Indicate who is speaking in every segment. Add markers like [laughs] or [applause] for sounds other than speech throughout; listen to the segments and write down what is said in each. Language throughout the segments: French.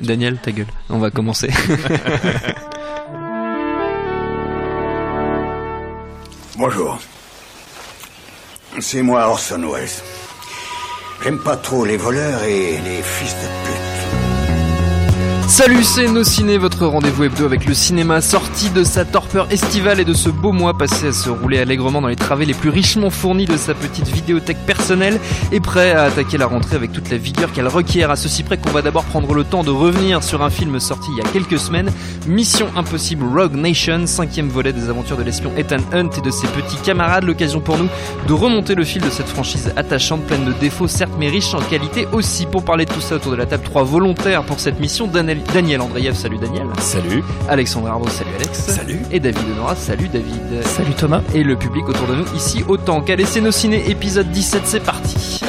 Speaker 1: Daniel, ta gueule. On va commencer. [laughs]
Speaker 2: Bonjour. C'est moi Orson Welles. J'aime pas trop les voleurs et les fils de pute.
Speaker 1: Salut, c'est Nos Ciné, votre rendez-vous hebdo avec le cinéma sorti de sa torpeur estivale et de ce beau mois passé à se rouler allègrement dans les travées les plus richement fournis de sa petite vidéothèque personnelle et prêt à attaquer la rentrée avec toute la vigueur qu'elle requiert. À ceci près qu'on va d'abord prendre le temps de revenir sur un film sorti il y a quelques semaines, Mission Impossible Rogue Nation, cinquième volet des aventures de l'espion Ethan Hunt et de ses petits camarades. L'occasion pour nous de remonter le fil de cette franchise attachante, pleine de défauts certes mais riche en qualité aussi. Pour parler de tout ça autour de la table, trois volontaires pour cette mission, Daniel, Daniel Andreev, salut Daniel.
Speaker 3: Salut.
Speaker 1: Alexandre Arnaud, salut Alex.
Speaker 3: Salut.
Speaker 1: Et David Honora, salut David.
Speaker 4: Salut Thomas.
Speaker 1: Et le public autour de nous ici autant qu'à laisser nos ciné épisode 17, c'est parti.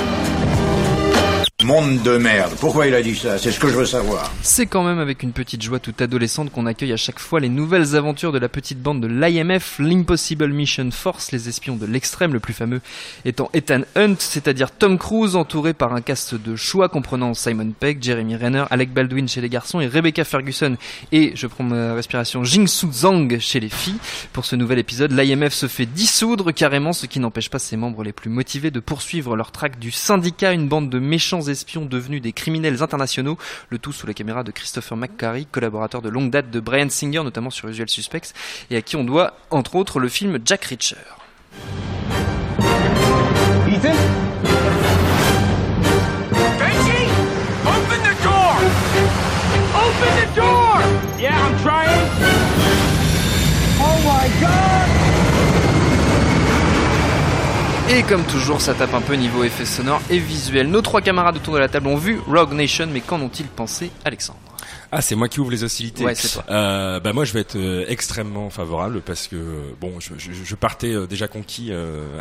Speaker 2: Monde de merde. Pourquoi il a dit ça? C'est ce que je veux savoir.
Speaker 1: C'est quand même avec une petite joie toute adolescente qu'on accueille à chaque fois les nouvelles aventures de la petite bande de l'IMF, l'Impossible Mission Force, les espions de l'extrême, le plus fameux étant Ethan Hunt, c'est-à-dire Tom Cruise, entouré par un cast de choix comprenant Simon Pegg, Jeremy Renner, Alec Baldwin chez les garçons et Rebecca Ferguson et, je prends ma respiration, Jing-Soo Zhang chez les filles. Pour ce nouvel épisode, l'IMF se fait dissoudre carrément, ce qui n'empêche pas ses membres les plus motivés de poursuivre leur traque du syndicat, une bande de méchants espions devenus des criminels internationaux, le tout sous la caméra de Christopher McQuarrie, collaborateur de longue date de Brian Singer, notamment sur Usual Suspects, et à qui on doit, entre autres, le film Jack Reacher.
Speaker 5: Ethan? Benji! Open the door! Open the door! Yeah, I'm trying. Oh my god!
Speaker 1: Et comme toujours, ça tape un peu niveau effets sonores et visuels. Nos trois camarades autour de la table ont vu Rogue Nation, mais qu'en ont-ils pensé, Alexandre?
Speaker 3: Ah, c'est moi qui ouvre les hostilités.
Speaker 1: Ouais, c'est toi.
Speaker 3: Euh, bah moi, je vais être euh, extrêmement favorable parce que euh, bon, je, je, je partais euh, déjà conquis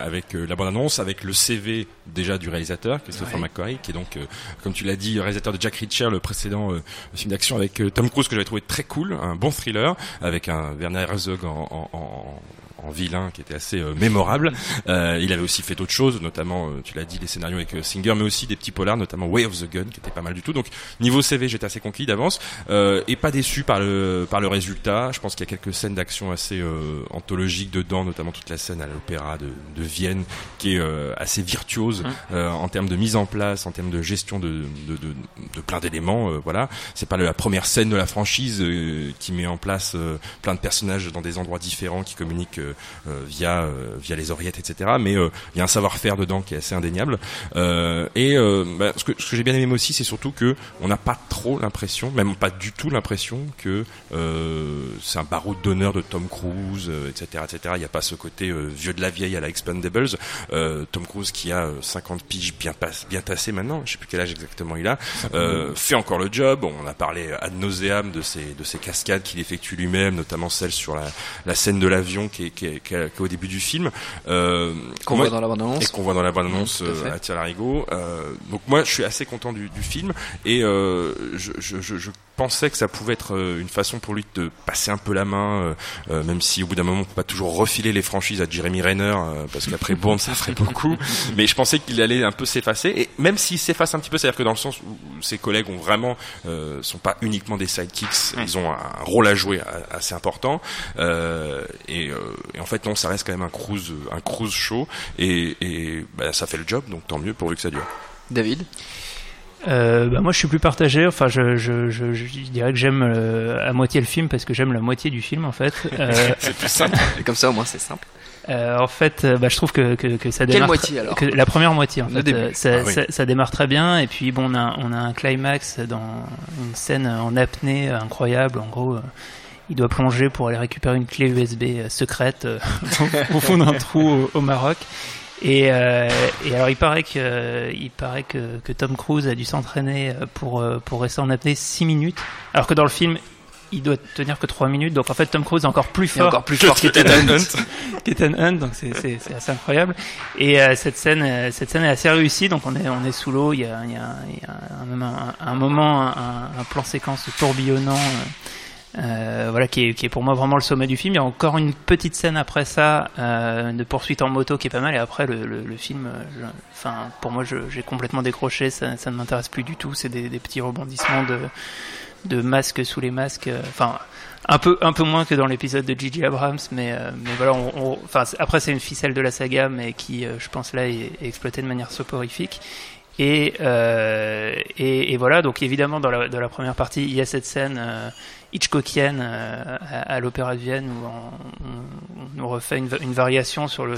Speaker 3: avec la bande annonce, avec le CV déjà du réalisateur Christopher McQuarrie, qui est donc, comme tu l'as dit, réalisateur de Jack Reacher, le précédent film d'action avec Tom Cruise que j'avais trouvé très cool, un bon thriller avec un Werner Herzog en, en, en en vilain qui était assez euh, mémorable. Euh, il avait aussi fait d'autres choses, notamment, euh, tu l'as dit, les scénarios avec Singer, mais aussi des petits polars, notamment Way of the Gun, qui était pas mal du tout. Donc niveau CV, j'étais assez conquis d'avance euh, et pas déçu par le par le résultat. Je pense qu'il y a quelques scènes d'action assez euh, anthologiques dedans, notamment toute la scène à l'opéra de, de Vienne, qui est euh, assez virtuose euh, en termes de mise en place, en termes de gestion de de, de, de plein d'éléments. euh, voilà, c'est pas la première scène de la franchise euh, qui met en place euh, plein de personnages dans des endroits différents qui communiquent via euh, via les oreillettes, etc. Mais euh, il y a un savoir-faire dedans qui est assez indéniable. Euh, et euh, bah, ce que, ce que j'ai bien aimé aussi, c'est surtout que on n'a pas trop l'impression, même pas du tout l'impression que euh, c'est un baroud d'honneur de Tom Cruise, euh, etc., etc. Il n'y a pas ce côté euh, vieux de la vieille à la Expendables. Euh, Tom Cruise qui a euh, 50 piges bien bien tassé maintenant, je sais plus quel âge exactement il a, euh, fait encore le job. On a parlé ad nauseam de ses de ses cascades qu'il effectue lui-même, notamment celle sur la, la scène de l'avion qui est, qui est- au début du film. Euh,
Speaker 1: Qu'on voit dans la bande-annonce.
Speaker 3: et qu'on voit dans la bande-annonce
Speaker 1: Tout à fait.
Speaker 3: à Tire-Larigot. Euh, donc moi, je suis assez content du, du film et euh, je, je, je, je pensais que ça pouvait être euh, une façon pour lui de passer un peu la main, euh, euh, même si au bout d'un moment, on peut pas toujours refiler les franchises à Jeremy Renner euh, parce qu'après [laughs] Bond, ça ferait beaucoup. Mais je pensais qu'il allait un peu s'effacer et même s'il s'efface un petit peu, c'est-à-dire que dans le sens où ses collègues ont vraiment euh, sont pas uniquement des sidekicks, ils ont un rôle à jouer a- assez important. Euh, et, euh, et en fait, non, ça reste quand même un cruise, un cruise show et, et bah, ça fait le job, donc tant mieux pourvu que ça dure.
Speaker 1: David?
Speaker 4: Euh, bah, moi, je suis plus partagé. Enfin, je, je, je, je dirais que j'aime euh, à moitié le film parce que j'aime la moitié du film en fait. [laughs] Euh,
Speaker 3: C'est plus simple.
Speaker 1: Et comme ça, au moins, c'est simple.
Speaker 4: euh, en fait, euh, bah, je trouve que, que, que ça
Speaker 1: Quelle
Speaker 4: démarre.
Speaker 1: moitié, alors
Speaker 4: que La première moitié en
Speaker 1: Le
Speaker 4: fait.
Speaker 1: début.
Speaker 4: Euh, ça,
Speaker 3: Ah oui.
Speaker 4: ça, ça démarre très bien et puis bon, on a, on a un climax dans une scène en apnée incroyable. En gros. euh, il doit plonger pour aller récupérer une clé USB secrète euh, [laughs] au fond d'un trou au, au Maroc. Et, euh, et alors il paraît que il paraît que, que Tom Cruise a dû s'entraîner euh, pour euh, pour rester en apnée 6 minutes, alors que dans le film il doit tenir que 3 minutes. Donc en fait Tom Cruise est encore plus fort
Speaker 1: encore plus fort que Ethan Hunt. [laughs]
Speaker 4: qu'Ethan Hunt, donc c'est c'est c'est assez incroyable. Et euh, cette scène euh, cette scène est assez réussie. Donc on est on est sous l'eau. Il y a il y a, il y a un, même un, un moment un, un plan séquence tourbillonnant. euh, euh, voilà qui est, qui est pour moi vraiment le sommet du film. Il y a encore une petite scène après ça euh, de poursuite en moto qui est pas mal et après le, le, le film, euh, enfin pour moi j'ai complètement décroché, ça, ça ne m'intéresse plus du tout. C'est des, des petits rebondissements de, de masques sous les masques. euh, Enfin un peu un peu moins que dans l'épisode de Gigi Abrams, mais euh, mais voilà. On, on- enfin après c'est une ficelle de la saga, mais qui je pense là est, est exploitée de manière soporifique. Et, euh, et, et voilà, donc évidemment dans la, dans la première partie, il y a cette scène euh, Hitchcockienne euh, à, à l'Opéra de Vienne où on, on- nous refait une, une variation sur le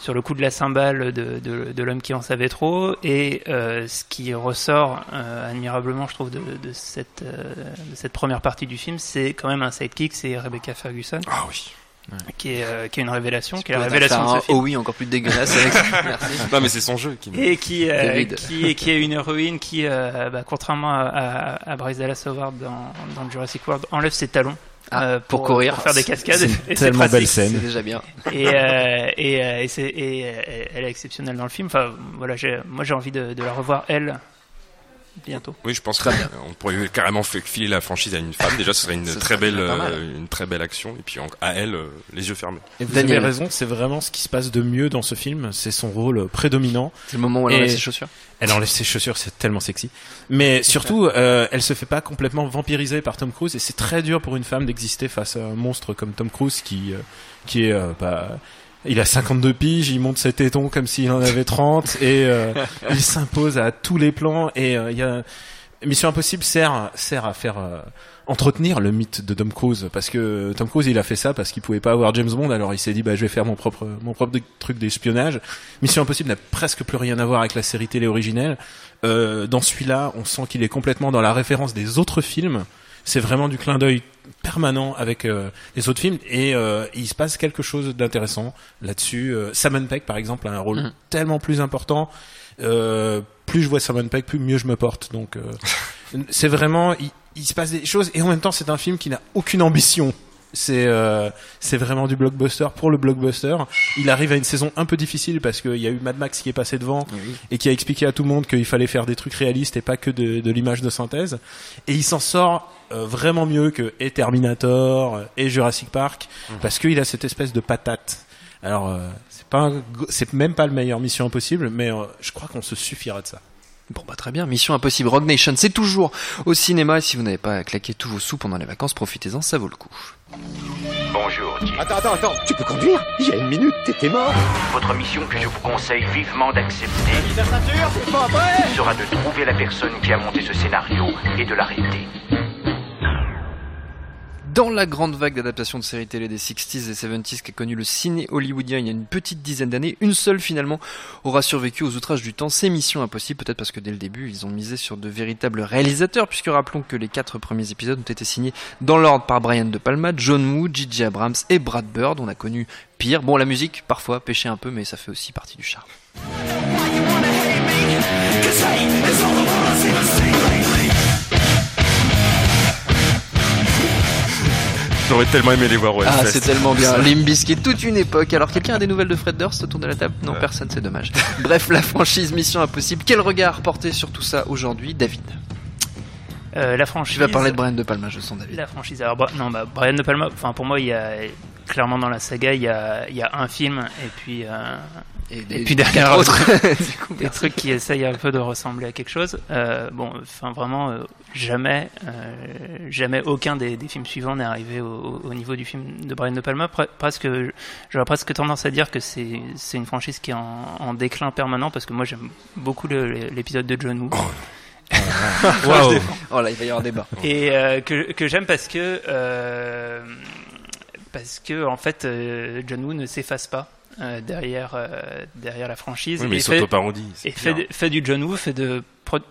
Speaker 4: sur le coup de la cymbale de, de, de l'homme qui en savait trop et euh, ce qui ressort euh, admirablement je trouve de, de cette euh, de cette première partie du film c'est quand même un sidekick c'est Rebecca Ferguson
Speaker 3: Ah oui.
Speaker 4: Qui est euh, qui est une révélation qui est la révélation de ce
Speaker 1: un
Speaker 4: film
Speaker 1: Oh oui, encore plus dégueulasse avec ça. [laughs] Merci.
Speaker 3: Non mais c'est son jeu qui.
Speaker 4: et qui, euh, qui, qui est une héroïne qui, euh, bah, contrairement à, à, à Bryce Dallas Howard dans, dans Jurassic World, enlève ses talons
Speaker 1: Ah,
Speaker 4: euh,
Speaker 1: pour courir.
Speaker 4: pour faire des cascades.
Speaker 6: C'est tellement
Speaker 4: pratique.
Speaker 6: belle scène.
Speaker 1: C'est déjà bien.
Speaker 4: Et, euh, et, euh, et, c'est- et, euh, elle est exceptionnelle dans le film. Enfin, voilà, moi j'ai envie de, de la revoir elle bientôt.
Speaker 3: Oui, je pense qu'on pourrait carrément filer la franchise à une femme. Déjà, ce serait une [laughs]
Speaker 1: Ce
Speaker 3: très
Speaker 1: serait
Speaker 3: belle, euh, une très belle action. Et puis à elle, euh, les yeux fermés.
Speaker 6: Et vous
Speaker 1: Daniel.
Speaker 6: avez raison, c'est vraiment ce qui se passe de mieux dans ce film. C'est son rôle prédominant.
Speaker 1: C'est le moment où elle
Speaker 6: Et-
Speaker 1: enlève ses chaussures.
Speaker 6: Elle enlève ses chaussures, c'est tellement sexy. Mais surtout, euh, elle se fait pas complètement vampiriser par Tom Cruise et c'est très dur pour une femme d'exister face à un monstre comme Tom Cruise qui, euh, qui est, euh, bah, il a 52 piges, il monte ses tétons comme s'il en avait 30 et euh, [laughs] il s'impose à tous les plans et euh, il y a Mission Impossible sert sert à faire euh, entretenir le mythe de Tom Cruise parce que Tom Cruise il a fait ça parce qu'il pouvait pas avoir James Bond alors il s'est dit bah je vais faire mon propre mon propre truc d'espionnage. Mission Impossible n'a presque plus rien à voir avec la série télé originelle. Euh, dans celui-là, on sent qu'il est complètement dans la référence des autres films. C'est vraiment du clin d'œil permanent avec euh, les autres films et euh, il se passe quelque chose d'intéressant là-dessus. Euh, Simon Pegg par exemple a un rôle
Speaker 1: Mhm.
Speaker 6: tellement plus important. Euh, plus je vois Simon Pegg, plus mieux je me porte. Donc euh, [laughs] c'est vraiment il, il se passe des choses et en même temps c'est un film qui n'a aucune ambition. C'est euh, c'est vraiment du blockbuster pour le blockbuster. Il arrive à une saison un peu difficile parce qu'il y a eu Mad Max qui est passé devant et qui a expliqué à tout le monde qu'il fallait faire des trucs réalistes et pas que de, de l'image de synthèse. Et il s'en sort euh, vraiment mieux que et Terminator euh, et Jurassic Park parce qu'il a cette espèce de patate. Alors euh, c'est pas c'est même pas le meilleur Mission Impossible, mais euh, je crois qu'on se suffira de ça.
Speaker 1: Bon bah très bien, Mission Impossible Rogue Nation, c'est toujours au cinéma. Et si vous n'avez pas claqué tous vos sous pendant les vacances, profitez-en, ça vaut le coup.
Speaker 7: Bonjour, Jim.
Speaker 2: Attends, attends, attends, tu peux conduire? Il y a une minute, t'étais mort.
Speaker 7: Votre mission que je vous conseille vivement d'accepter sera de trouver la personne qui a monté ce scénario et de l'arrêter.
Speaker 1: Dans la grande vague d'adaptation de séries télé des 60s et 70s qui a connu le ciné hollywoodien il y a une petite dizaine d'années, une seule finalement aura survécu aux outrages du temps, c'est Mission Impossible, peut-être parce que dès le début ils ont misé sur de véritables réalisateurs, puisque rappelons que les quatre premiers épisodes ont été signés dans l'ordre par Brian De Palma, John Woo, J.J. Abrams et Brad Bird, on a connu pire. Bon la musique parfois pêchait un peu mais ça fait aussi partie du charme.
Speaker 3: J'aurais tellement aimé les voir au
Speaker 1: Ah, c'est tellement bien. [laughs] Limbiskit, toute une époque. Alors, quelqu'un a des nouvelles de Fred Durst autour de la table? Non, personne, c'est dommage. Bref, la franchise Mission Impossible. Quel regard porter sur tout ça aujourd'hui, David?
Speaker 4: Euh, la franchise.
Speaker 1: Tu vas parler de Brian De Palma, je sens, David.
Speaker 4: La franchise. Alors, non, bah, Brian De Palma, enfin, pour moi, il y a, clairement dans la saga, il y a, il y a un film, et puis, euh,
Speaker 1: Et,
Speaker 4: et puis derrière,
Speaker 1: autres. [laughs] [laughs]
Speaker 4: des trucs qui essayent un peu de ressembler à quelque chose. Euh, bon, enfin, vraiment, euh, jamais, euh, jamais aucun des, des films suivants n'est arrivé au, au niveau du film de Brian De Palma. Pre- presque, j'aurais presque tendance à dire que c'est, c'est une franchise qui est en, en déclin permanent, parce que moi, j'aime beaucoup l'épisode de John Woo. [laughs]
Speaker 6: Waouh.
Speaker 1: Oh là, il va y avoir débat.
Speaker 4: et euh, que, que j'aime parce que euh, parce que en fait John Woo ne s'efface pas euh, derrière euh, derrière la franchise
Speaker 3: Oui, mais
Speaker 4: et
Speaker 3: il
Speaker 4: fait, et fait, du John Woo fait de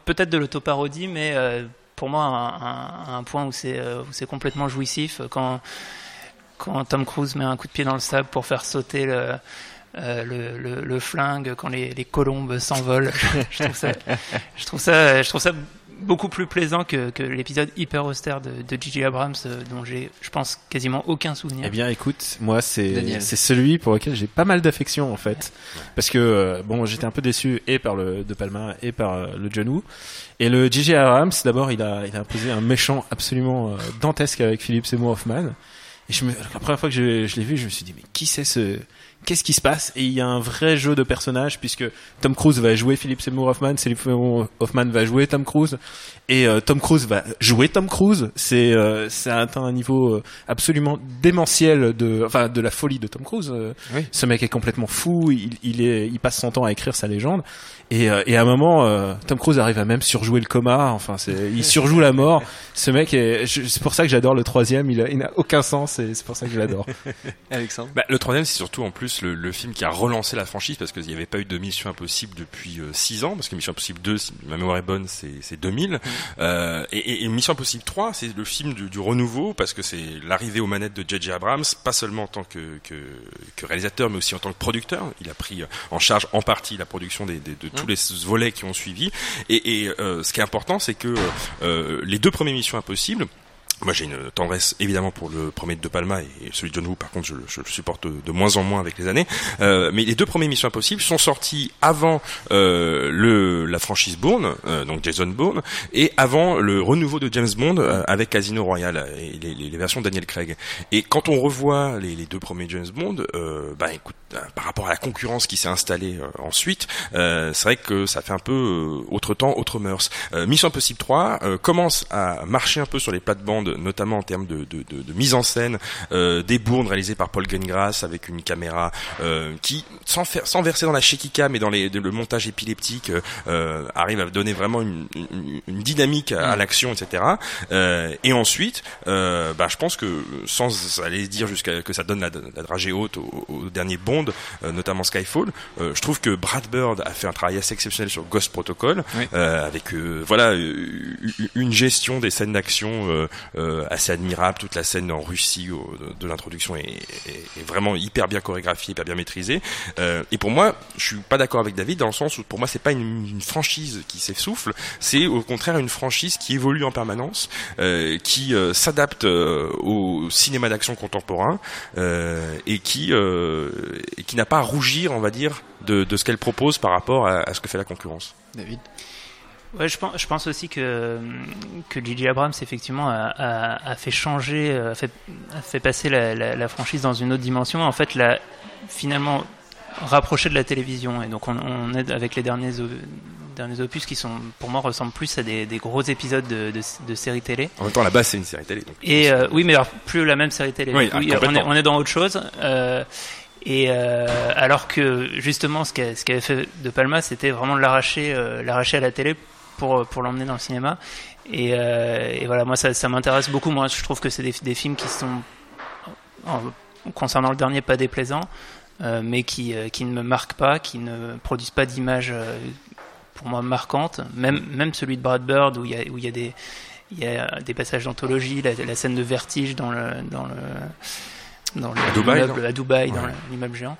Speaker 4: peut-être de l'autoparodie mais euh, pour moi un, un, un point où c'est où c'est complètement jouissif quand quand Tom Cruise met un coup de pied dans le sable pour faire sauter le euh, le, le, le flingue quand les, les colombes s'envolent. [laughs] je trouve ça, je trouve ça, je trouve ça beaucoup plus plaisant que, que l'épisode hyper austère de, de J.J. Abrams euh, dont j'ai, je pense, quasiment aucun souvenir.
Speaker 6: Eh bien, écoute, moi, c'est c'est celui pour lequel j'ai pas mal d'affection en fait, parce que euh, bon, j'étais un peu déçu et par le De Palma et par euh, le John Woo. Et le J.J. Abrams, d'abord, il a il a imposé un méchant absolument dantesque avec Philip Seymour Hoffman. Et je me, la première fois que je, je l'ai vu, je me suis dit mais qui c'est ce Qu'est-ce qui se passe? Et il y a un vrai jeu de personnages puisque Tom Cruise va jouer Philip Seymour Hoffman, Philip Seymour Hoffman va jouer Tom Cruise et euh, Tom Cruise va jouer Tom Cruise. C'est euh, ça a atteint un niveau euh, absolument démentiel de enfin de la folie de Tom Cruise. Euh,
Speaker 1: Oui.
Speaker 6: Ce mec est complètement fou. Il, il est il passe son temps à écrire sa légende et, euh, et à un moment euh, Tom Cruise arrive à même surjouer le coma. Enfin c'est il surjoue la mort. Ce mec est c'est pour ça que j'adore le troisième. Il a- il n'a aucun sens et c'est pour ça que je l'adore. [laughs]
Speaker 1: Alexandre
Speaker 3: Bah, le troisième, c'est surtout en plus le, le film qui a relancé la franchise parce qu'il n'y avait pas eu de Mission Impossible depuis 6 ans, parce que Mission Impossible 2, si ma mémoire est bonne, c'est c'est 2000. Euh, et, Mission Impossible 3, c'est le film du, du renouveau parce que c'est l'arrivée aux manettes de J.J. Abrams, pas seulement en tant que, que, que réalisateur, mais aussi en tant que producteur. Il a pris en charge en partie la production des, des- de tous les volets qui ont suivi. Et, et, euh, ce qui est important, c'est que euh, les deux premières Missions Impossibles, moi, j'ai une tendresse évidemment pour le premier de Palma et celui de John Woo. Par contre, je, le- supporte de moins en moins avec les années. Euh, mais les deux premiers Missions Impossibles sont sortis avant euh, le la franchise Bourne, euh, donc Jason Bourne, et avant le renouveau de James Bond euh, avec Casino Royale et les, les- les versions de Daniel Craig. Et quand on revoit les, les deux premiers James Bond, euh, bah écoute, euh, par rapport à la concurrence qui s'est installée ensuite, c'est vrai que ça fait un peu autre temps, autre mœurs. Mission Impossible 3 euh, commence à marcher un peu sur les plates-bandes, notamment en termes de, de, de, de mise en scène, euh, des bournes réalisées par Paul Greengrass avec une caméra euh, qui, sans, faire, sans verser dans la shaky-cam et dans les, le montage épileptique, euh, euh, arrive à donner vraiment une, une, une dynamique à, à l'action, etc. Euh, et ensuite, euh, bah, je pense que sans aller dire jusqu'à que ça donne la, la dragée haute au, au dernier Bond, euh, notamment Skyfall, euh, je trouve que Brad Bird a fait un travail assez exceptionnel sur Ghost Protocol,
Speaker 1: Oui.
Speaker 3: euh, avec euh, voilà une gestion des scènes d'action assez admirable. Toute la scène en Russie de, l'introduction est, vraiment hyper bien chorégraphiée, hyper bien maîtrisée. Euh, et pour moi, je suis pas d'accord avec David dans le sens où pour moi c'est pas une, franchise qui s'essouffle, c'est au contraire une franchise qui évolue en permanence, euh, qui euh, s'adapte euh, au cinéma d'action contemporain euh, et qui euh, et qui n'a pas à rougir, on va dire, de, ce qu'elle propose par rapport à ce que fait la concurrence.
Speaker 1: David?
Speaker 4: Ouais, je pense, je pense aussi que que J.J. Abrams effectivement a, a, a fait changer, euh, a fait, a fait passer la, la, la franchise dans une autre dimension. En fait, l'a finalement rapproché de la télévision. Et donc on, on est avec les derniers opus qui sont pour moi ressemblent plus à des, des gros épisodes de, de, de séries télé.
Speaker 3: En même temps, la base c'est une série télé. Donc
Speaker 4: Et euh, oui, mais alors plus la même série télé.
Speaker 3: Oui, ah,
Speaker 4: on, est,
Speaker 3: complètement.
Speaker 4: on est dans autre chose. Euh, et euh, alors que justement, ce qu'a- ce qu'avait fait De Palma, c'était vraiment de l'arracher, euh, l'arracher à la télé pour pour l'emmener dans le cinéma. Et, euh, et voilà, moi ça, ça m'intéresse beaucoup. Moi, je trouve que c'est des, des films qui sont, en- concernant le dernier, pas déplaisants, euh, mais qui euh, qui ne me marquent pas, qui ne produisent pas d'images euh, pour moi marquantes. Même même celui de Brad Bird où il y a où il y a des il y a des passages d'anthologie, la, la scène de vertige dans le dans le dans le
Speaker 3: À Dubaï,
Speaker 4: l'immeuble
Speaker 3: non
Speaker 4: à Dubaï, dans l'immeuble géant.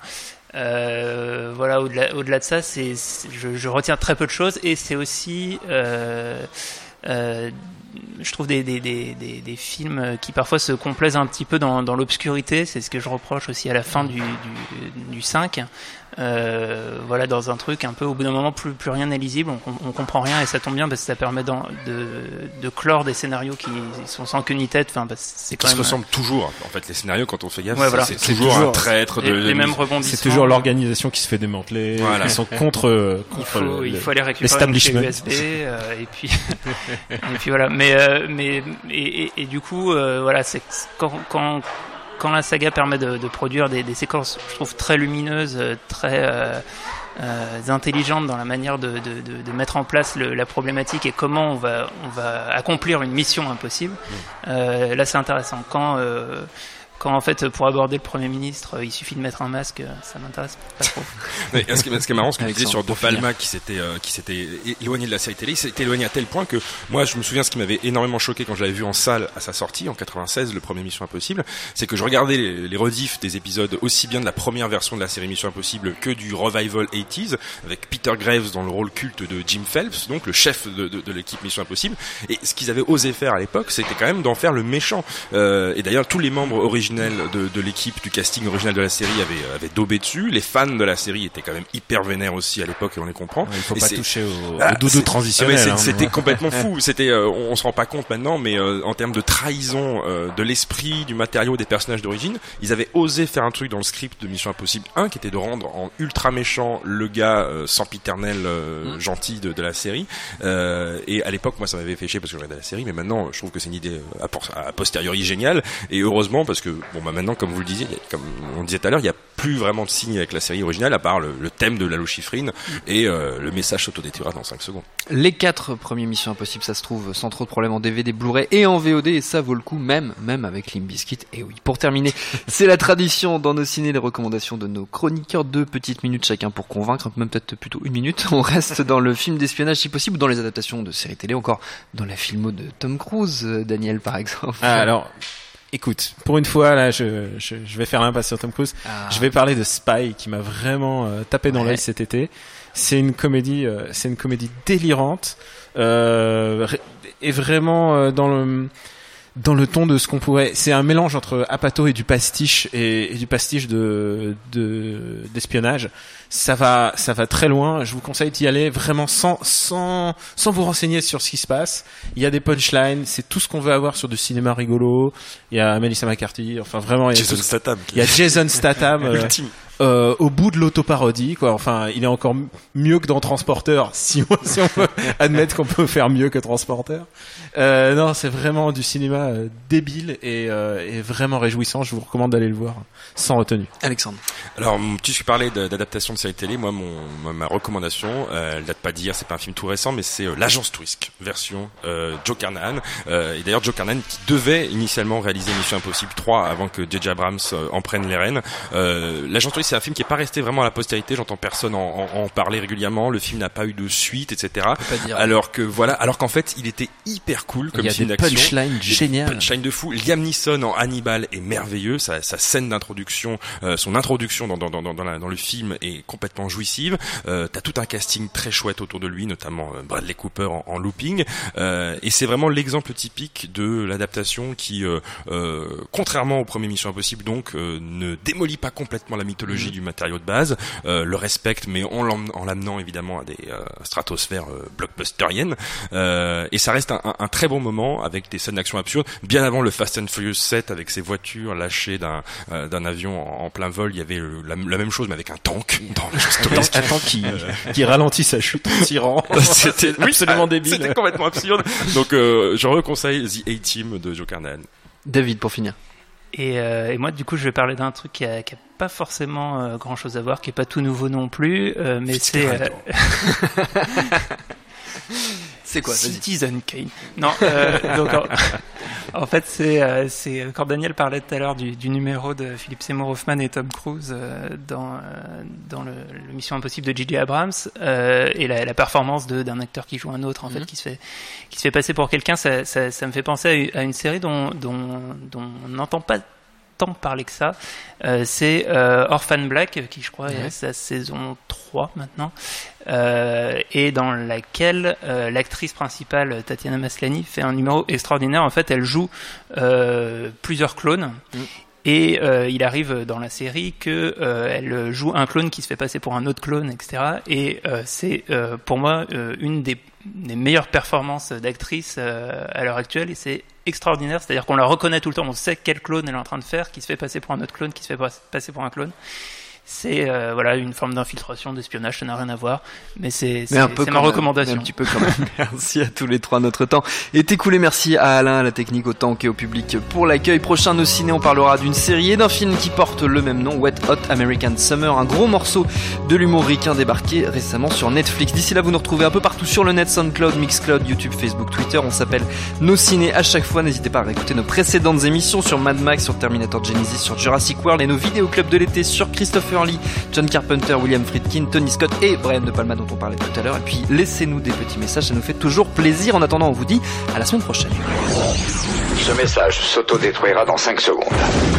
Speaker 4: Euh, voilà, au-delà de ça, je, retiens très peu de choses et c'est aussi euh, euh, je trouve des, films qui parfois se complaisent un petit peu dans, dans l'obscurité. C'est ce que je reproche aussi à la fin du, du, du 5. Euh, voilà, dans un truc un peu, au bout d'un moment, plus, plus rien n'est lisible, on, on comprend rien et ça tombe bien parce que ça permet de, de clore des scénarios qui sont sans queue ni tête. Enfin, parce que c'est quand
Speaker 3: qui se
Speaker 4: même
Speaker 3: ressemblent toujours. En fait, les scénarios, quand on fait gaffe,
Speaker 4: Ouais, voilà.
Speaker 3: c'est toujours,
Speaker 6: toujours
Speaker 3: un traître de
Speaker 4: les, mêmes rebondissements.
Speaker 6: C'est toujours l'organisation qui se fait démanteler.
Speaker 3: Voilà.
Speaker 6: Ils sont contre, euh,
Speaker 4: Il
Speaker 6: contre
Speaker 4: faut,
Speaker 6: le-
Speaker 4: il faut aller récupérer une clé
Speaker 6: l'establishment.
Speaker 4: USB euh, et puis [laughs] et puis voilà. Mais euh, mais et, et, et du coup euh, voilà c'est quand quand quand la saga permet de, de produire des, des séquences, je trouve très lumineuses, euh, très euh, euh, intelligentes dans la manière de, de, de, de mettre en place le, la problématique et comment on va on va accomplir une mission impossible. Là c'est intéressant quand quand en fait pour aborder le Premier ministre, euh, il suffit de mettre un masque, euh, ça m'intéresse pas trop. [laughs]
Speaker 3: Mais ce, qui, ce qui est marrant, ce que tu disais
Speaker 1: Alexandre,
Speaker 3: sur De. Palma qui s'était euh, qui s'était éloigné de la série télé, il s'était éloigné à tel point que moi je me souviens ce qui m'avait énormément choqué quand je l'avais vu en salle à sa sortie en 96, le premier Mission Impossible, c'est que je regardais les, les rediffs des épisodes aussi bien de la première version de la série Mission Impossible que du revival 80s avec Peter Graves dans le rôle culte de Jim Phelps, donc le chef de, de, de l'équipe Mission Impossible. Et ce qu'ils avaient osé faire à l'époque, c'était quand même d'en faire le méchant. Euh, et d'ailleurs, tous les membres originels de, de l'équipe, du casting original de la série avaient, avaient daubé dessus. Les fans de la série étaient quand même hyper vénères aussi à l'époque, et on les comprend.
Speaker 6: Il faut
Speaker 3: Et
Speaker 6: pas toucher au, au
Speaker 3: ah,
Speaker 6: doudou
Speaker 3: c'est-
Speaker 6: transitionnel.
Speaker 3: ah ouais,
Speaker 6: hein.
Speaker 3: C'était complètement [laughs] fou. C'était, euh, on, on se rend pas compte maintenant, mais euh, en termes de trahison euh, de l'esprit, du matériau, des personnages d'origine, ils avaient osé faire un truc dans le script de Mission Impossible 1 qui était de rendre en ultra méchant le gars euh, sempiternel euh,
Speaker 1: Mm.
Speaker 3: gentil de, de la série. Euh, et à l'époque, moi, ça m'avait fait chier parce que je regardais la série, mais maintenant, je trouve que c'est une idée euh, a, por- a posteriori géniale. Et heureusement, parce que bon, bah maintenant, comme vous le disiez, comme on disait tout à l'heure, il y a plus vraiment de signes avec la série originale à part le, le thème de la lochifrine et euh, le message s'autodétruira dans 5 secondes.
Speaker 1: Les quatre premiers Missions Impossibles, ça se trouve sans trop de problèmes en DVD, Blu-ray et en VOD, et ça vaut le coup, même, même avec Limp Bizkit. Et oui, pour terminer, [laughs] c'est la tradition dans nos ciné, les recommandations de nos chroniqueurs, deux petites minutes chacun pour convaincre, même peut-être plutôt une minute. On reste dans le film d'espionnage si possible, ou dans les adaptations de séries télé, encore dans la filmo de Tom Cruise, euh, Daniel par exemple.
Speaker 6: Ah, alors, écoute, pour une fois, là, je, je, je vais faire l'impasse sur Tom Cruise.
Speaker 1: Ah.
Speaker 6: Je vais parler de Spy, qui m'a vraiment euh, tapé dans
Speaker 1: Ouais.
Speaker 6: l'œil cet été. C'est une comédie, euh, c'est une comédie délirante, euh, et vraiment euh, dans le dans le ton de ce qu'on pourrait. C'est un mélange entre Apato et du pastiche et, et du pastiche de de d'espionnage. Ça va, ça va très loin. Je vous conseille d'y aller vraiment sans sans sans vous renseigner sur ce qui se passe. Il y a des punchlines, c'est tout ce qu'on veut avoir sur du cinéma rigolo. Il y a Melissa McCarthy, enfin vraiment. Il y a,
Speaker 3: Jason
Speaker 6: tout-
Speaker 3: Statham.
Speaker 6: il y a Jason Statham. [laughs] euh,
Speaker 3: Ultime.
Speaker 6: euh, au bout de l'autoparodie, quoi. Enfin, il est encore mieux que dans Transporteur, [laughs] si on, si on peut admettre qu'on peut faire mieux que Transporteur. Euh, non, c'est vraiment du cinéma euh, débile et, euh, et vraiment réjouissant. Je vous recommande d'aller le voir sans retenue.
Speaker 1: Alexandre.
Speaker 3: Alors, tu parlais d'adaptation de série télé, moi, mon, ma, ma recommandation, euh, elle date pas d'hier, c'est pas un film tout récent, mais c'est euh, l'agence Twisk, version euh, Joe Carnahan. Euh, et d'ailleurs, Joe Carnahan qui devait initialement réaliser Mission Impossible 3 avant que J.J. Abrams euh, en prenne les rênes. L'agence Twisk, c'est un film qui est pas resté vraiment à la postérité. J'entends personne en, en- en parler régulièrement. Le film n'a pas eu de suite, etc. Alors que voilà, alors qu'en fait, il était hyper cool comme
Speaker 1: Il y a
Speaker 3: film d'action.
Speaker 1: punchlines
Speaker 3: Des
Speaker 1: géniales.
Speaker 3: punchlines de fou. Liam Neeson en Hannibal est merveilleux. Sa, sa scène d'introduction, son introduction dans, dans, dans, dans, la- dans le film est complètement jouissive. Euh, T'as tout un casting très chouette autour de lui, notamment euh, Bradley Cooper en, en looping. Euh, et c'est vraiment l'exemple typique de l'adaptation qui, euh, euh, contrairement au premier Mission Impossible, donc euh, ne démolit pas complètement la mythologie du matériau de base, le respecte, mais en l'amenant évidemment à des stratosphères blockbusteriennes. Et ça reste un, un- un très bon moment avec des scènes d'action absurdes. Bien avant le Fast and Furious 7 avec ses voitures lâchées d'un d'un avion en, en plein vol, il y avait la, la même chose mais avec un tank
Speaker 6: Attends, attends qui, qui ralentit sa chute en tirant. [laughs]
Speaker 3: C'était oui, [laughs]
Speaker 6: absolument
Speaker 3: ah,
Speaker 6: débile.
Speaker 3: C'était complètement absurde. Donc euh, je reconseille The A-Team de Joe Carnahan.
Speaker 1: David, pour finir.
Speaker 4: Et, euh, et moi, du coup, je vais parler d'un truc qui a, qui a pas forcément euh, grand chose à voir, qui est pas tout nouveau non plus, euh, mais c'est euh, [laughs]
Speaker 1: C'est quoi.
Speaker 4: Citizen Kane. Non, euh, donc en, [laughs] en fait, c'est euh, c'est quand Daniel parlait tout à l'heure du, du numéro de Philippe Seymour Hoffman et Tom Cruise euh, dans euh, dans le, le Mission Impossible de J.J. Abrams euh, et la, la performance de d'un acteur qui joue un autre en fait
Speaker 1: Mhm.
Speaker 4: qui se fait qui se fait passer pour quelqu'un, ça, ça, ça me fait penser à une, à une série dont dont dont on n'entend pas tant parler que ça. Euh, c'est euh, Orphan Black, qui je crois est à sa saison 3 maintenant, euh, et dans laquelle l'actrice principale, Tatiana Maslany, fait un numéro extraordinaire. En fait, elle joue plusieurs clones.
Speaker 1: Mm.
Speaker 4: Et euh, il arrive dans la série que euh, elle joue un clone qui se fait passer pour un autre clone, etc. Et euh, c'est euh, pour moi euh, une des, des meilleures performances d'actrice euh, à l'heure actuelle. Et c'est extraordinaire, c'est-à-dire qu'on la reconnaît tout le temps, on sait quel clone elle est en train de faire, qui se fait passer pour un autre clone, qui se fait pas- passer pour un clone. C'est euh, voilà une forme d'infiltration, d'espionnage, ça n'a rien à voir, mais c'est ma
Speaker 1: même,
Speaker 4: recommandation.
Speaker 1: Un petit peu quand même. [laughs] Merci à tous les trois. Notre temps est écoulé. Merci à Alain, à la technique, au temps et au public pour l'accueil. Prochain Nos Ciné, on parlera d'une série et d'un film qui porte le même nom, Wet Hot American Summer, un gros morceau de l'humour ricain débarqué récemment sur Netflix. D'ici là, vous nous retrouvez un peu partout sur le net, SoundCloud, Mixcloud, YouTube, Facebook, Twitter. On s'appelle Nos Ciné à chaque fois. N'hésitez pas à réécouter nos précédentes émissions sur Mad Max, sur Terminator Genesis, sur Jurassic World et nos vidéos club de l'été sur Christopher John Carpenter, William Friedkin, Tony Scott et Brian De Palma dont on parlait tout à l'heure. Et puis laissez-nous des petits messages, ça nous fait toujours plaisir. En attendant, on vous dit à la semaine prochaine.
Speaker 2: Ce message s'autodétruira dans 5 secondes.